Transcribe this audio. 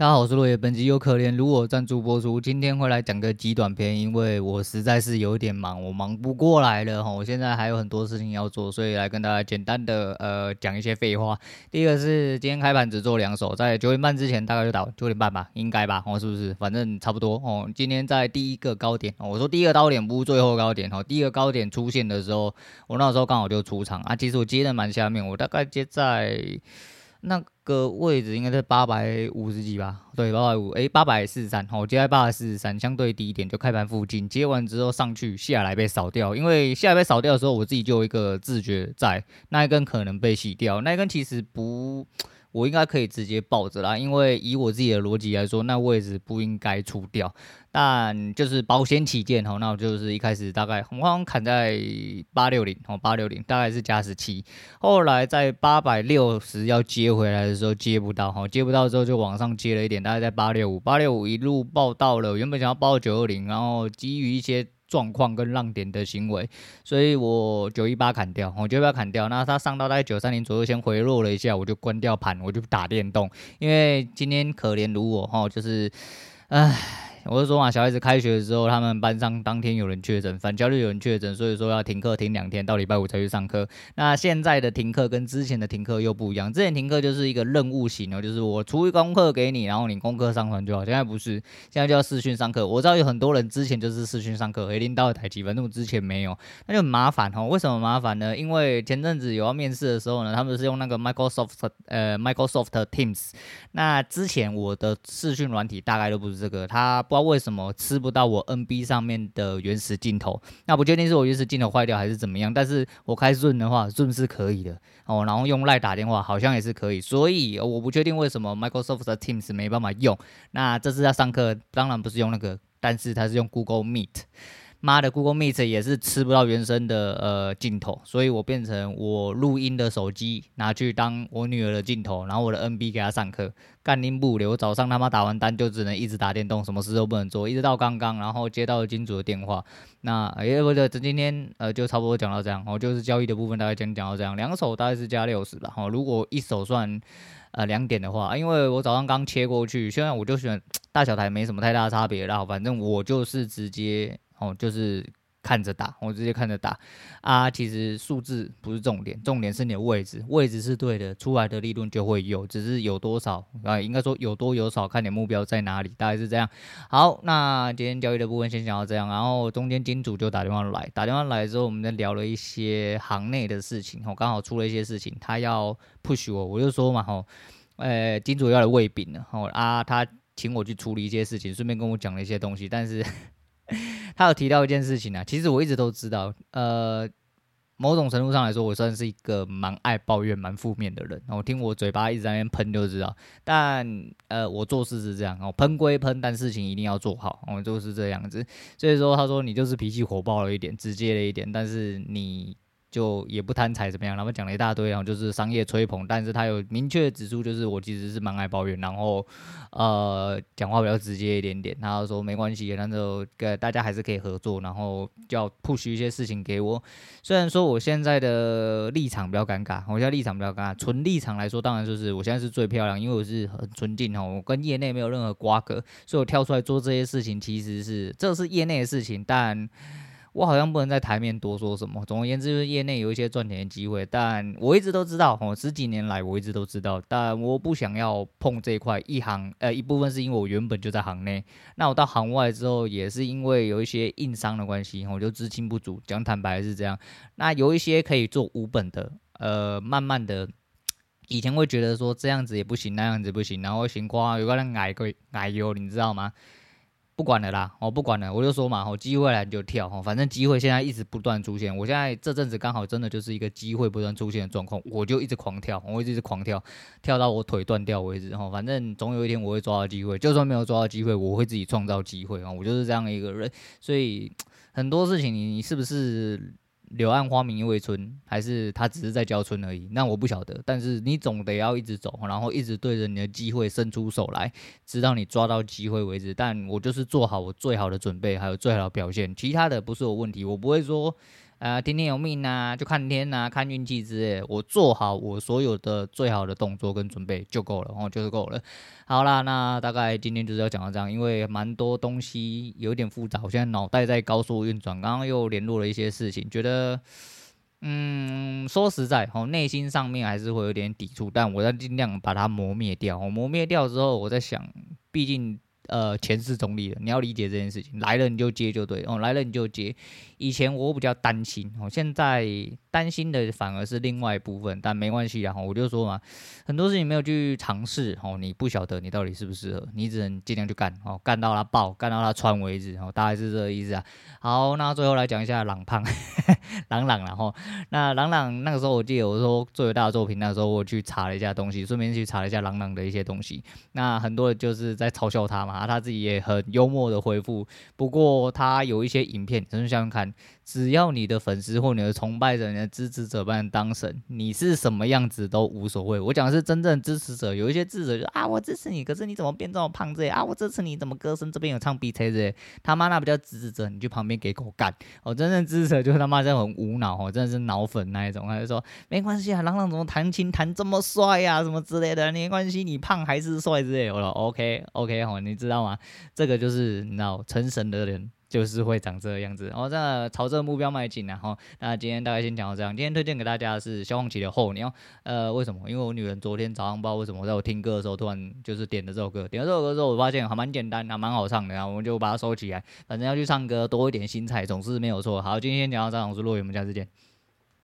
大家好，我是落叶。本集有可怜如我赞助播出。今天会来讲个极短篇，因为我实在是有点忙，我忙不过来了哈。我现在还有很多事情要做，所以来跟大家简单的呃讲一些废话。第一个是今天开盘只做两手，在九点半之前大概就打九点半吧，应该吧？哦，是不是？反正差不多哦。今天在第一个高点，我说第一个高点不是最后高点哈。第一个高点出现的时候，我那时候刚好就出场啊。其实我接的蛮下面，我大概接在。那个位置应该在八百五十几吧？对，八百五，诶，八百四十三，好，接在八百四十三，相对低一点，就开盘附近，接完之后上去下来被扫掉，因为下来被扫掉的时候，我自己就有一个自觉在，那一根可能被洗掉，那一根其实不。我应该可以直接抱着啦，因为以我自己的逻辑来说，那位置不应该出掉。但就是保险起见吼，那我就是一开始大概我好像砍在八六零哦，八六零大概是加十七，后来在八百六十要接回来的时候接不到哈，接不到之后就往上接了一点，大概在八六五，八六五一路报到了，原本想要报九二零，然后基于一些。状况跟浪点的行为，所以我九一八砍掉，我九一八砍掉。那它上到大概九三零左右，先回落了一下，我就关掉盘，我就打电动。因为今天可怜如我哈，就是，唉。我是说嘛，小孩子开学的时候，他们班上当天有人确诊，返校日有人确诊，所以说要停课停两天，到礼拜五才去上课。那现在的停课跟之前的停课又不一样，之前停课就是一个任务型哦，就是我出一功课给你，然后你功课上传就好。现在不是，现在就要视讯上课。我知道有很多人之前就是视讯上课，一定到台机，反正我之前没有，那就很麻烦哦。为什么麻烦呢？因为前阵子有要面试的时候呢，他们是用那个 Microsoft 呃 Microsoft Teams，那之前我的视讯软体大概都不是这个，它。不知道为什么吃不到我 NB 上面的原始镜头，那不确定是我原始镜头坏掉还是怎么样。但是我开 Zoom 的话，Zoom 是可以的哦，然后用 LINE 打电话好像也是可以，所以我不确定为什么 Microsoft 的 Teams 没办法用。那这次要上课，当然不是用那个，但是它是用 Google Meet。妈的，Google Meet 也是吃不到原生的呃镜头，所以我变成我录音的手机拿去当我女儿的镜头，然后我的 NB 给她上课，干拎不了。早上他妈打完单就只能一直打电动，什么事都不能做，一直到刚刚，然后接到了金主的电话。那哎，不对，今天呃就差不多讲到这样，哦，就是交易的部分大概讲讲到这样，两手大概是加六十吧。哦，如果一手算呃两点的话，因为我早上刚切过去，现在我就选大小台没什么太大差别，然后反正我就是直接。哦，就是看着打，我直接看着打啊。其实数字不是重点，重点是你的位置，位置是对的，出来的利润就会有，只是有多少啊？应该说有多有少，看你目标在哪里，大概是这样。好，那今天交易的部分先讲到这样，然后中间金主就打电话来，打电话来之后，我们再聊了一些行内的事情。我刚好出了一些事情，他要 push 我，我就说嘛，吼，呃，金主要来喂饼了，吼啊，他请我去处理一些事情，顺便跟我讲了一些东西，但是。他有提到一件事情啊，其实我一直都知道，呃，某种程度上来说，我算是一个蛮爱抱怨、蛮负面的人。我听我嘴巴一直在那边喷就知道，但呃，我做事是这样哦，喷归喷，但事情一定要做好，我就是这样子。所以说，他说你就是脾气火爆了一点，直接了一点，但是你。就也不贪财怎么样，然后讲了一大堆，然后就是商业吹捧，但是他有明确指出，就是我其实是蛮爱抱怨，然后呃讲话比较直接一点点，然后说没关系，那就跟大家还是可以合作，然后就要 push 一些事情给我。虽然说我现在的立场比较尴尬，我现在立场比较尴尬，纯立场来说，当然就是我现在是最漂亮，因为我是很纯净哦，我跟业内没有任何瓜葛，所以我跳出来做这些事情，其实是这是业内的事情，但。我好像不能在台面多说什么。总而言之，就是业内有一些赚钱的机会，但我一直都知道，哦，十几年来我一直都知道，但我不想要碰这一块。一行，呃，一部分是因为我原本就在行内，那我到行外之后，也是因为有一些硬伤的关系，我就资金不足。讲坦白是这样。那有一些可以做无本的，呃，慢慢的，以前会觉得说这样子也不行，那样子不行，然后情况有个人矮个矮哟，你知道吗？不管了啦，我不管了，我就说嘛，吼，机会来你就跳，吼，反正机会现在一直不断出现，我现在这阵子刚好真的就是一个机会不断出现的状况，我就一直狂跳，我会一直狂跳，跳到我腿断掉为止，吼，反正总有一天我会抓到机会，就算没有抓到机会，我会自己创造机会啊，我就是这样一个人，所以很多事情你你是不是？柳暗花明又一村，还是他只是在教村而已？那我不晓得。但是你总得要一直走，然后一直对着你的机会伸出手来，直到你抓到机会为止。但我就是做好我最好的准备，还有最好的表现，其他的不是我问题。我不会说，呃，听天由命啊，就看天啊，看运气之类，我做好我所有的最好的动作跟准备就够了，哦，就是够了。好啦，那大概今天就是要讲到这样，因为蛮多东西有点复杂，我现在脑袋在高速运转，刚刚又联络了一些事情，觉得。嗯，说实在，哦，内心上面还是会有点抵触，但我在尽量把它磨灭掉。磨灭掉之后，我在想，毕竟。呃，前世中立的，你要理解这件事情。来了你就接就对，哦，来了你就接。以前我比较担心，哦，现在担心的反而是另外一部分，但没关系啊，我就说嘛，很多事情没有去尝试，哦，你不晓得你到底适不适合，你只能尽量去干，哦，干到它爆，干到它穿为止，哦，大概是这个意思啊。好，那最后来讲一下朗胖，朗朗，然后那朗朗那个时候我记得我说最伟大的作品，那个时候我去查了一下东西，顺便去查了一下朗朗的一些东西，那很多人就是在嘲笑他嘛。他自己也很幽默的回复，不过他有一些影片，真是想想看。只要你的粉丝或你的崇拜者、的支持者把你当神，你是什么样子都无所谓。我讲的是真正支持者，有一些支持者就啊，我支持你，可是你怎么变这么胖这些啊？我支持你怎么歌声这边有唱 B 车这些，他妈那不叫支持者，你去旁边给狗干。哦，真正支持者就他妈这样很无脑哦，真的是脑粉那一种，他就说没关系啊，朗朗怎么弹琴弹这么帅呀、啊，什么之类的，没关系，你胖还是帅之类的。我说 OK OK 好，你知道吗？这个就是你知道成神的人。就是会长这个样子，然后这朝这个目标迈进，然后那今天大概先讲到这样。今天推荐给大家的是萧煌奇的《候鸟》，呃，为什么？因为我女人昨天早上不知道为什么在我听歌的时候突然就是点了这首歌，点了这首歌之后，我发现还蛮简单，还蛮好唱的，然后我们就把它收起来。反正要去唱歌，多一点心菜总是没有错。好，今天先讲到这样，我是洛宇，我们下次见。